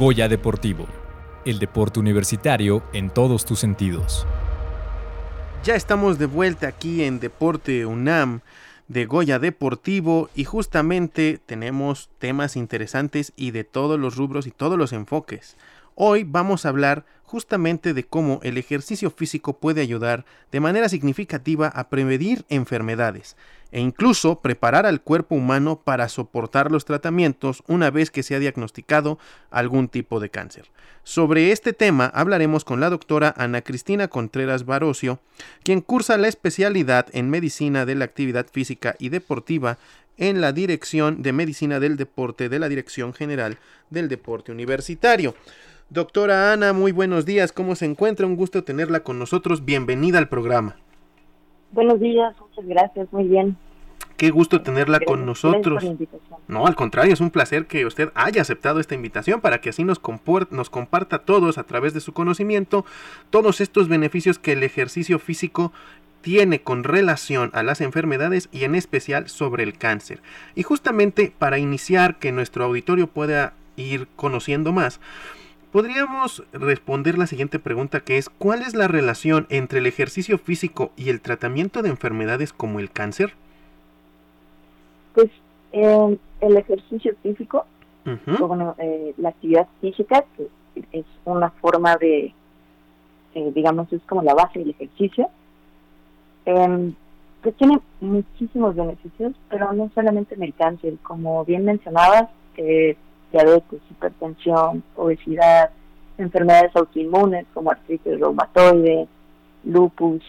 Goya Deportivo, el deporte universitario en todos tus sentidos. Ya estamos de vuelta aquí en Deporte UNAM de Goya Deportivo y justamente tenemos temas interesantes y de todos los rubros y todos los enfoques. Hoy vamos a hablar justamente de cómo el ejercicio físico puede ayudar de manera significativa a prevenir enfermedades e incluso preparar al cuerpo humano para soportar los tratamientos una vez que se ha diagnosticado algún tipo de cáncer. Sobre este tema hablaremos con la doctora Ana Cristina Contreras Barocio, quien cursa la especialidad en medicina de la actividad física y deportiva en la Dirección de Medicina del Deporte de la Dirección General del Deporte Universitario. Doctora Ana, muy buenos días. ¿Cómo se encuentra? Un gusto tenerla con nosotros. Bienvenida al programa. Buenos días, muchas gracias, muy bien. Qué gusto tenerla con nosotros. No, al contrario, es un placer que usted haya aceptado esta invitación para que así nos, nos comparta a todos a través de su conocimiento todos estos beneficios que el ejercicio físico tiene con relación a las enfermedades y en especial sobre el cáncer. Y justamente para iniciar que nuestro auditorio pueda ir conociendo más, Podríamos responder la siguiente pregunta que es ¿cuál es la relación entre el ejercicio físico y el tratamiento de enfermedades como el cáncer? Pues eh, el ejercicio físico, eh, la actividad física, que es una forma de, eh, digamos, es como la base del ejercicio, em, que tiene muchísimos beneficios, pero no solamente en el cáncer, como bien mencionabas, eh, diabetes, hipertensión, obesidad, enfermedades autoinmunes como artritis reumatoide, lupus,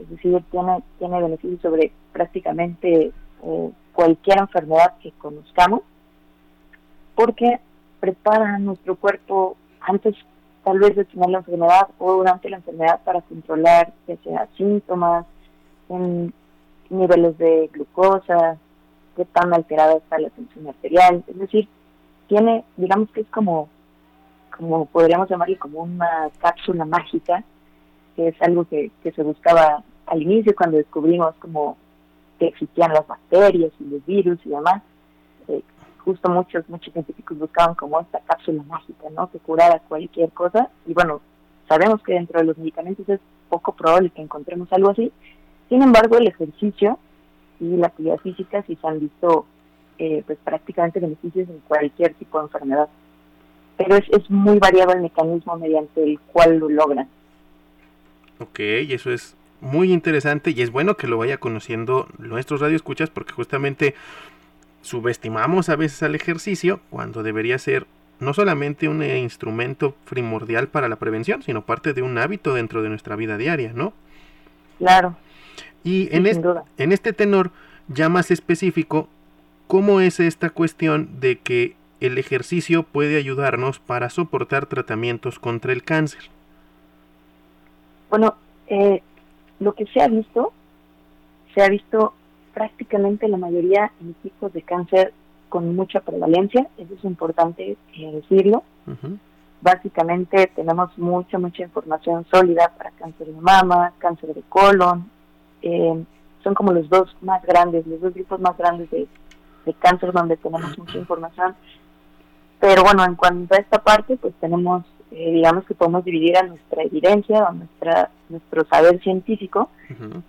es decir, tiene, tiene beneficios sobre prácticamente eh, cualquier enfermedad que conozcamos, porque prepara nuestro cuerpo antes tal vez de tener la enfermedad o durante la enfermedad para controlar ya sea síntomas, niveles de glucosa, qué tan alterada está la tensión arterial, es decir, tiene, digamos que es como, como podríamos llamarle como una cápsula mágica, que es algo que, que se buscaba al inicio cuando descubrimos como que existían las bacterias y los virus y demás. Eh, justo muchos, muchos científicos buscaban como esta cápsula mágica, ¿no? Que curara cualquier cosa. Y bueno, sabemos que dentro de los medicamentos es poco probable que encontremos algo así. Sin embargo, el ejercicio y la actividad física sí se han visto eh, pues prácticamente beneficios en cualquier tipo de enfermedad. Pero es, es muy variado el mecanismo mediante el cual lo logran. Ok, eso es muy interesante y es bueno que lo vaya conociendo nuestros radioescuchas porque justamente subestimamos a veces al ejercicio cuando debería ser no solamente un instrumento primordial para la prevención, sino parte de un hábito dentro de nuestra vida diaria, ¿no? Claro. Y en, en este tenor ya más específico, ¿Cómo es esta cuestión de que el ejercicio puede ayudarnos para soportar tratamientos contra el cáncer? Bueno, eh, lo que se ha visto, se ha visto prácticamente la mayoría en tipos de cáncer con mucha prevalencia, eso es importante eh, decirlo. Básicamente tenemos mucha, mucha información sólida para cáncer de mama, cáncer de colon, eh, son como los dos más grandes, los dos grupos más grandes de de cáncer donde tenemos mucha información. Pero bueno, en cuanto a esta parte, pues tenemos, eh, digamos que podemos dividir a nuestra evidencia, a nuestra, nuestro saber científico,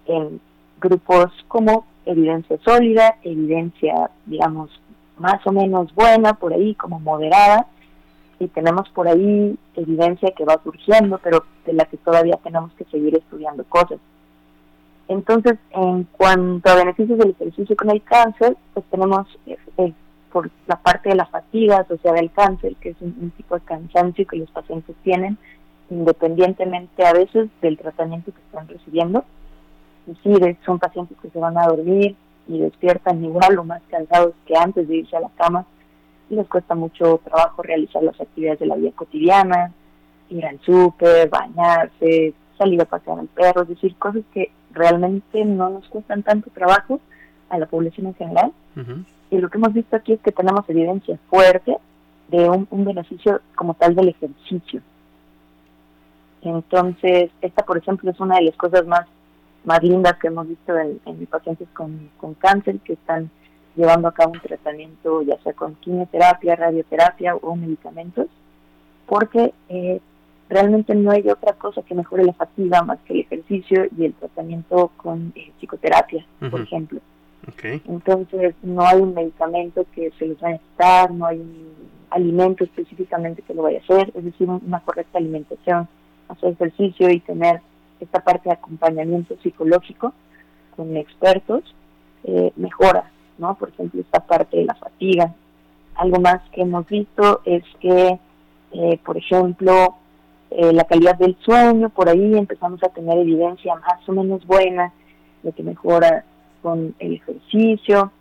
en grupos como evidencia sólida, evidencia, digamos, más o menos buena, por ahí como moderada, y tenemos por ahí evidencia que va surgiendo, pero de la que todavía tenemos que seguir estudiando cosas. Entonces, en cuanto a beneficios del ejercicio con el cáncer, pues tenemos eh, eh, por la parte de la fatiga asociada al cáncer, que es un, tipo de cansancio que los pacientes tienen, independientemente a veces del tratamiento que están recibiendo. Es decir, son pacientes que se van a dormir y despiertan igual o más cansados que antes de irse a la cama y les cuesta mucho trabajo realizar las actividades de la vida cotidiana, ir al súper, bañarse, salir a pasear al perro, es decir, cosas que realmente no nos cuestan tanto trabajo a la población en general. Y lo que hemos visto aquí es que tenemos evidencia fuerte de un, beneficio como tal del ejercicio. Entonces, esta, por ejemplo, es una de las cosas más, más lindas que hemos visto en, en pacientes con, con cáncer que están llevando a cabo un tratamiento, ya sea con quimioterapia, radioterapia o medicamentos. porque eh, realmente no hay otra cosa que mejore la fatiga más que el ejercicio y el tratamiento con eh, psicoterapia, por ejemplo. Entonces, no hay un medicamento que se les vaya a quitar, no hay un alimento específicamente que lo vaya a hacer, es decir, una correcta alimentación, hacer ejercicio y tener esta parte de acompañamiento psicológico con expertos, eh, mejora, ¿no? Por ejemplo, esta parte de la fatiga. Algo más que hemos visto es que, eh, por ejemplo, eh, la calidad del sueño, por ahí empezamos a tener evidencia más o menos buena de que mejora con el ejercicio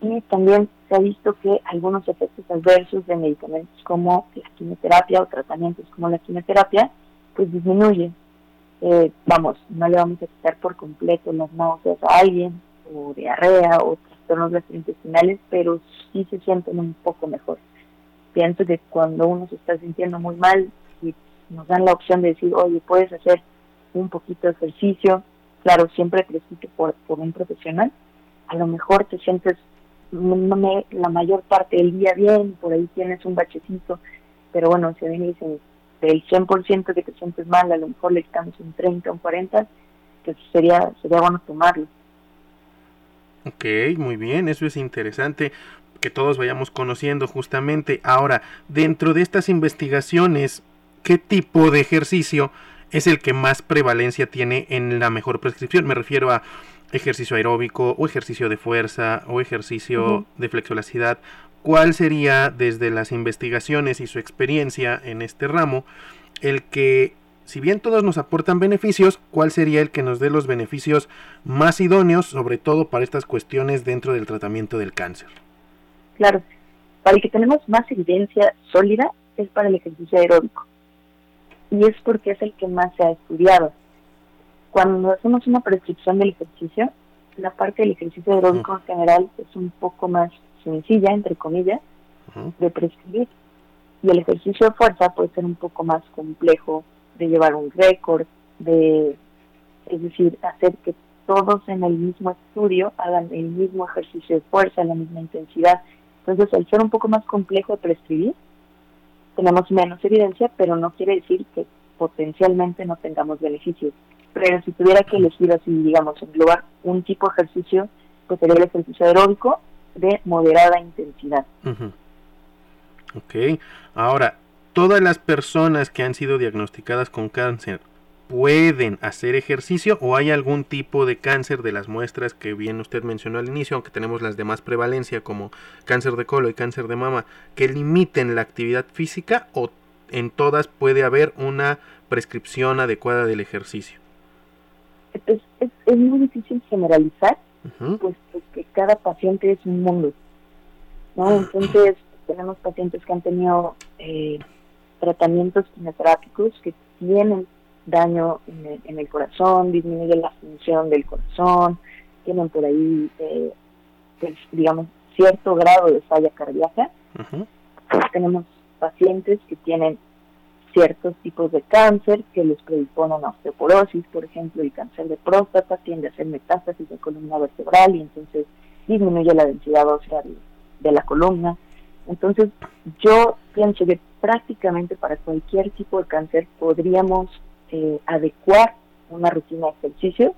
y también se ha visto que algunos efectos adversos de medicamentos como la quimioterapia o tratamientos como la quimioterapia pues disminuyen. Eh, vamos, no le vamos a quitar por completo las náuseas a alguien o diarrea o trastornos gastrointestinales, pero sí se sienten un poco mejor. Pienso que cuando uno se está sintiendo muy mal y nos dan la opción de decir, oye, puedes hacer un poquito de ejercicio, claro, siempre prescrito por, por un profesional, a lo mejor te sientes la mayor parte del día bien, por ahí tienes un bachecito, pero bueno, a mí me dicen del 100% que te sientes mal, a lo mejor le quitamos un 30, un 40, pues sería, sería bueno tomarlo. Ok, muy bien, eso es interesante que todos vayamos conociendo justamente. Ahora, dentro de estas investigaciones, ¿qué tipo de ejercicio es el que más prevalencia tiene en la mejor prescripción. Me refiero a ejercicio aeróbico o ejercicio de fuerza o ejercicio de flexibilidad. ¿Cuál sería desde las investigaciones y su experiencia en este ramo el que, si bien todos nos aportan beneficios, cuál sería el que nos dé los beneficios más idóneos, sobre todo para estas cuestiones dentro del tratamiento del cáncer? Claro, para el que tenemos más evidencia sólida es para el ejercicio aeróbico y es porque es el que más se ha estudiado. Cuando hacemos una prescripción del ejercicio, la parte del ejercicio aeróbico en general es un poco más sencilla, entre comillas, de prescribir. Y el ejercicio de fuerza puede ser un poco más complejo de llevar un récord, de, es decir, hacer que todos en el mismo estudio hagan el mismo ejercicio de fuerza, la misma intensidad. Entonces, al ser un poco más complejo de prescribir, tenemos menos evidencia, pero no quiere decir que potencialmente no tengamos beneficios. Pero si tuviera que elegir así, digamos, englobar un tipo de ejercicio, pues sería el ejercicio aeróbico de moderada intensidad. Ok, ahora, todas las personas que han sido diagnosticadas con cáncer pueden hacer ejercicio o hay algún tipo de cáncer de las muestras que bien usted mencionó al inicio, aunque tenemos las de más prevalencia como cáncer de colon y cáncer de mama, que limiten la actividad física o en todas puede haber una prescripción adecuada del ejercicio? Es, es, muy difícil generalizar, puesto que cada paciente es un mundo. ¿no? Entonces, tenemos pacientes que han tenido eh, tratamientos quimioterápicos que tienen daño en el, corazón, disminuye la función del corazón, tienen por ahí, eh, pues, digamos, cierto grado de falla cardíaca. tenemos pacientes que tienen ciertos tipos de cáncer que les predisponen a osteoporosis, por ejemplo, el cáncer de próstata tiende a ser metástasis de columna vertebral y entonces disminuye la densidad ósea de la columna. Entonces, yo pienso que prácticamente para cualquier tipo de cáncer podríamos eh, adecuar una rutina de ejercicio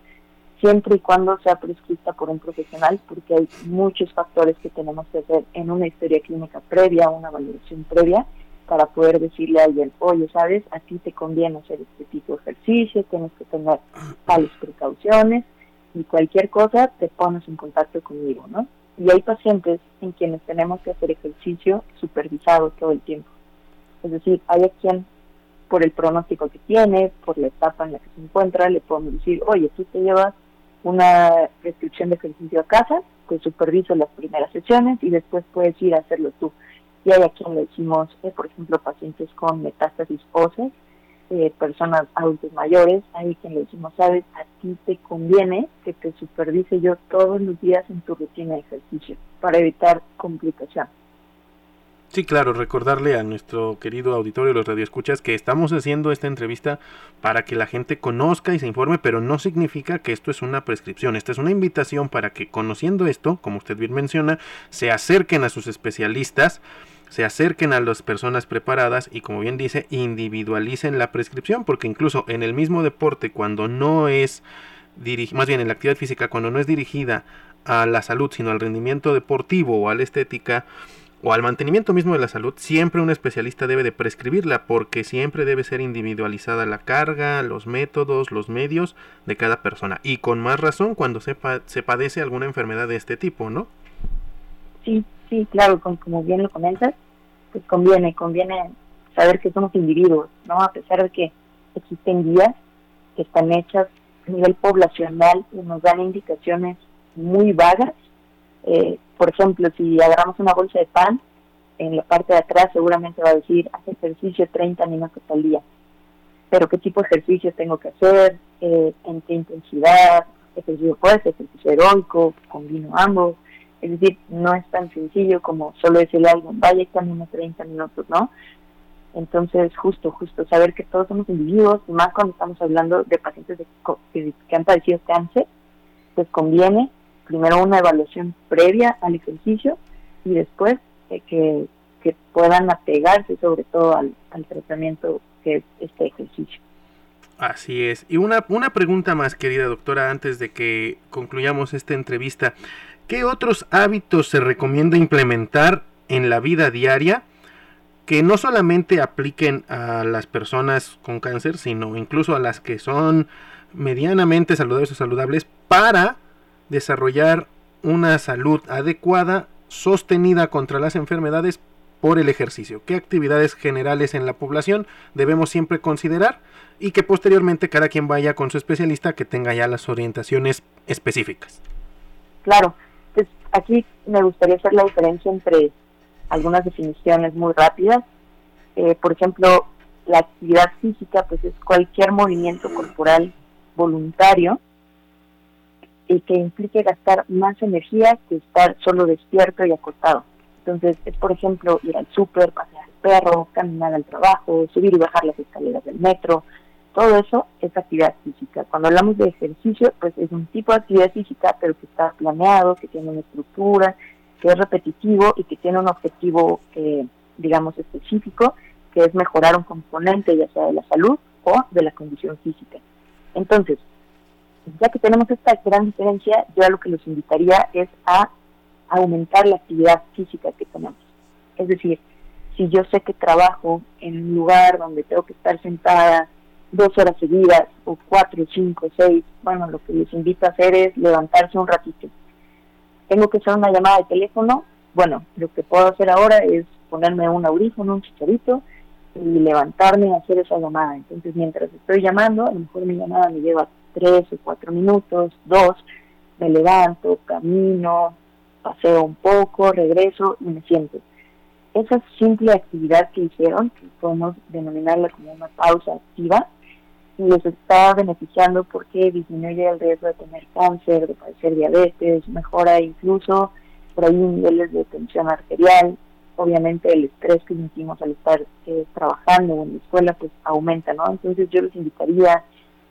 siempre y cuando sea prescrita por un profesional, porque hay muchos factores que tenemos que hacer en una historia clínica previa, una valoración previa, para poder decirle a alguien, oye, sabes, a ti te conviene hacer este tipo de ejercicio, tienes que tener tales precauciones y cualquier cosa te pones en contacto conmigo, ¿no? Y hay pacientes en quienes tenemos que hacer ejercicio supervisado todo el tiempo. Es decir, hay a quien por el pronóstico que tiene, por la etapa en la que se encuentra, le podemos decir, oye, tú te llevas una prescripción de ejercicio a casa, pues superviso las primeras sesiones y después puedes ir a hacerlo tú. Y hay a quien le decimos, eh, por ejemplo, pacientes con metástasis óseas, eh, personas adultos mayores, hay quien le decimos, sabes, a ti te conviene que te supervise yo todos los días en tu rutina de ejercicio para evitar complicaciones. Sí, claro, recordarle a nuestro querido auditorio, los radioescuchas, que estamos haciendo esta entrevista para que la gente conozca y se informe, pero no significa que esto es una prescripción. Esta es una invitación para que conociendo esto, como usted bien menciona, se acerquen a sus especialistas se acerquen a las personas preparadas y como bien dice, individualicen la prescripción, porque incluso en el mismo deporte, cuando no es más bien en la actividad física, cuando no es dirigida a la salud, sino al rendimiento deportivo o a la estética, o al mantenimiento mismo de la salud, siempre un especialista debe de prescribirla porque siempre debe ser individualizada la carga, los métodos, los medios de cada persona. Y con más razón cuando se, se padece alguna enfermedad de este tipo, ¿no? Sí, sí, claro, como bien lo comentas, pues conviene, conviene saber que somos individuos, ¿no? A pesar de que existen guías que están hechas a nivel poblacional y nos dan indicaciones muy vagas, eh, por ejemplo, si agarramos una bolsa de pan, en la parte de atrás seguramente va a decir, haz ejercicio 30 minutos al día. Pero qué tipo de ejercicio tengo que hacer, eh, en qué intensidad, ejercicio fuerte, ejercicio heroico, combino ambos. Es decir, no es tan sencillo como solo decirle a alguien, vaya camina 30 minutos, ¿no? Entonces, justo, justo, saber que todos somos individuos, más cuando estamos hablando de pacientes que, que han padecido cáncer, pues conviene primero una evaluación previa al ejercicio y después eh, que, puedan apegarse sobre todo al, tratamiento que es este ejercicio. Así es. Y una, una pregunta más, querida doctora, antes de que concluyamos esta entrevista. ¿Qué otros hábitos se recomienda implementar en la vida diaria que no solamente apliquen a las personas con cáncer, sino incluso a las que son medianamente saludables o saludables para desarrollar una salud adecuada, sostenida contra las enfermedades por el ejercicio. ¿Qué actividades generales en la población debemos siempre considerar? Y que posteriormente cada quien vaya con su especialista que tenga ya las orientaciones específicas. Claro, pues aquí me gustaría hacer la diferencia entre algunas definiciones muy rápidas. Eh, por ejemplo, la actividad física pues es cualquier movimiento corporal voluntario y que implique gastar más energía que estar solo despierto y acostado. Entonces, es por ejemplo ir al súper, pasear al perro, caminar al trabajo, subir y bajar las escaleras del metro. Todo eso es actividad física. Cuando hablamos de ejercicio, pues es un tipo de actividad física, pero que está planeado, que tiene una estructura, que es repetitivo y que tiene un objetivo, eh, digamos, específico, que es mejorar un componente, ya sea de la salud o de la condición física. Entonces, ya que tenemos esta gran diferencia, yo a lo que los invitaría es a aumentar la actividad física que tenemos. Es decir, si yo sé que trabajo en un lugar donde tengo que estar sentada dos horas seguidas, o cuatro, cinco, seis, bueno, lo que les invito a hacer es levantarse un ratito. Tengo que hacer una llamada de teléfono, bueno, lo que puedo hacer ahora es ponerme un audífono, un chicharito, y levantarme a hacer esa llamada. Entonces, mientras estoy llamando, a lo mejor mi llamada me lleva tres o cuatro minutos, dos, me levanto, camino, paseo un poco, regreso y me siento. Esa simple actividad que hicieron, que podemos denominarla como una pausa activa, les está beneficiando porque disminuye el riesgo de tener cáncer, de padecer diabetes, mejora incluso por ahí niveles de tensión arterial. Obviamente el estrés que sentimos al estar eh, trabajando en la escuela pues aumenta, ¿no? Entonces yo les invitaría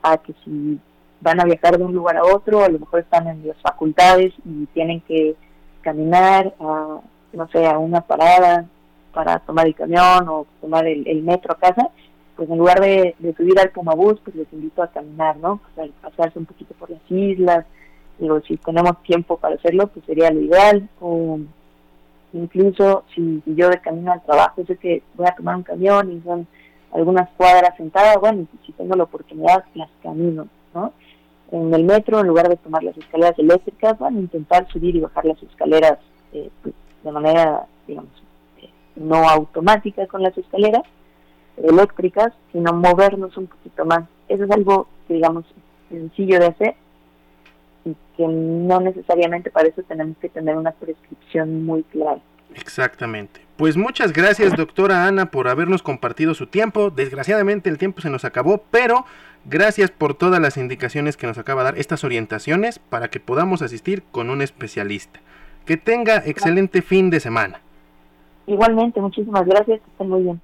a que si van a viajar de un lugar a otro, a lo mejor están en las facultades y tienen que caminar a, no sé, a una parada para tomar el camión o tomar el, metro a casa, pues en lugar de, subir al Pumabús, pues les invito a caminar, ¿no? Pues pasarse un poquito por las islas, digo, si tenemos tiempo para hacerlo, pues sería lo ideal, o incluso si, yo de camino al trabajo sé que voy a tomar un camión y son algunas cuadras sentadas, bueno, si tengo la oportunidad, las camino, ¿no? en el metro, en lugar de tomar las escaleras eléctricas, van a intentar subir y bajar las escaleras eh, pues, de manera, digamos, eh, no automática con las escaleras eléctricas, sino movernos un poquito más. Eso es algo, digamos, sencillo de hacer y que no necesariamente para eso tenemos que tener una prescripción muy clara. Exactamente. Pues muchas gracias, doctora Ana, por habernos compartido su tiempo. Desgraciadamente el tiempo se nos acabó, pero gracias por todas las indicaciones que nos acaba de dar, estas orientaciones para que podamos asistir con un especialista. Que tenga excelente fin de semana. Igualmente, muchísimas gracias, estén muy bien.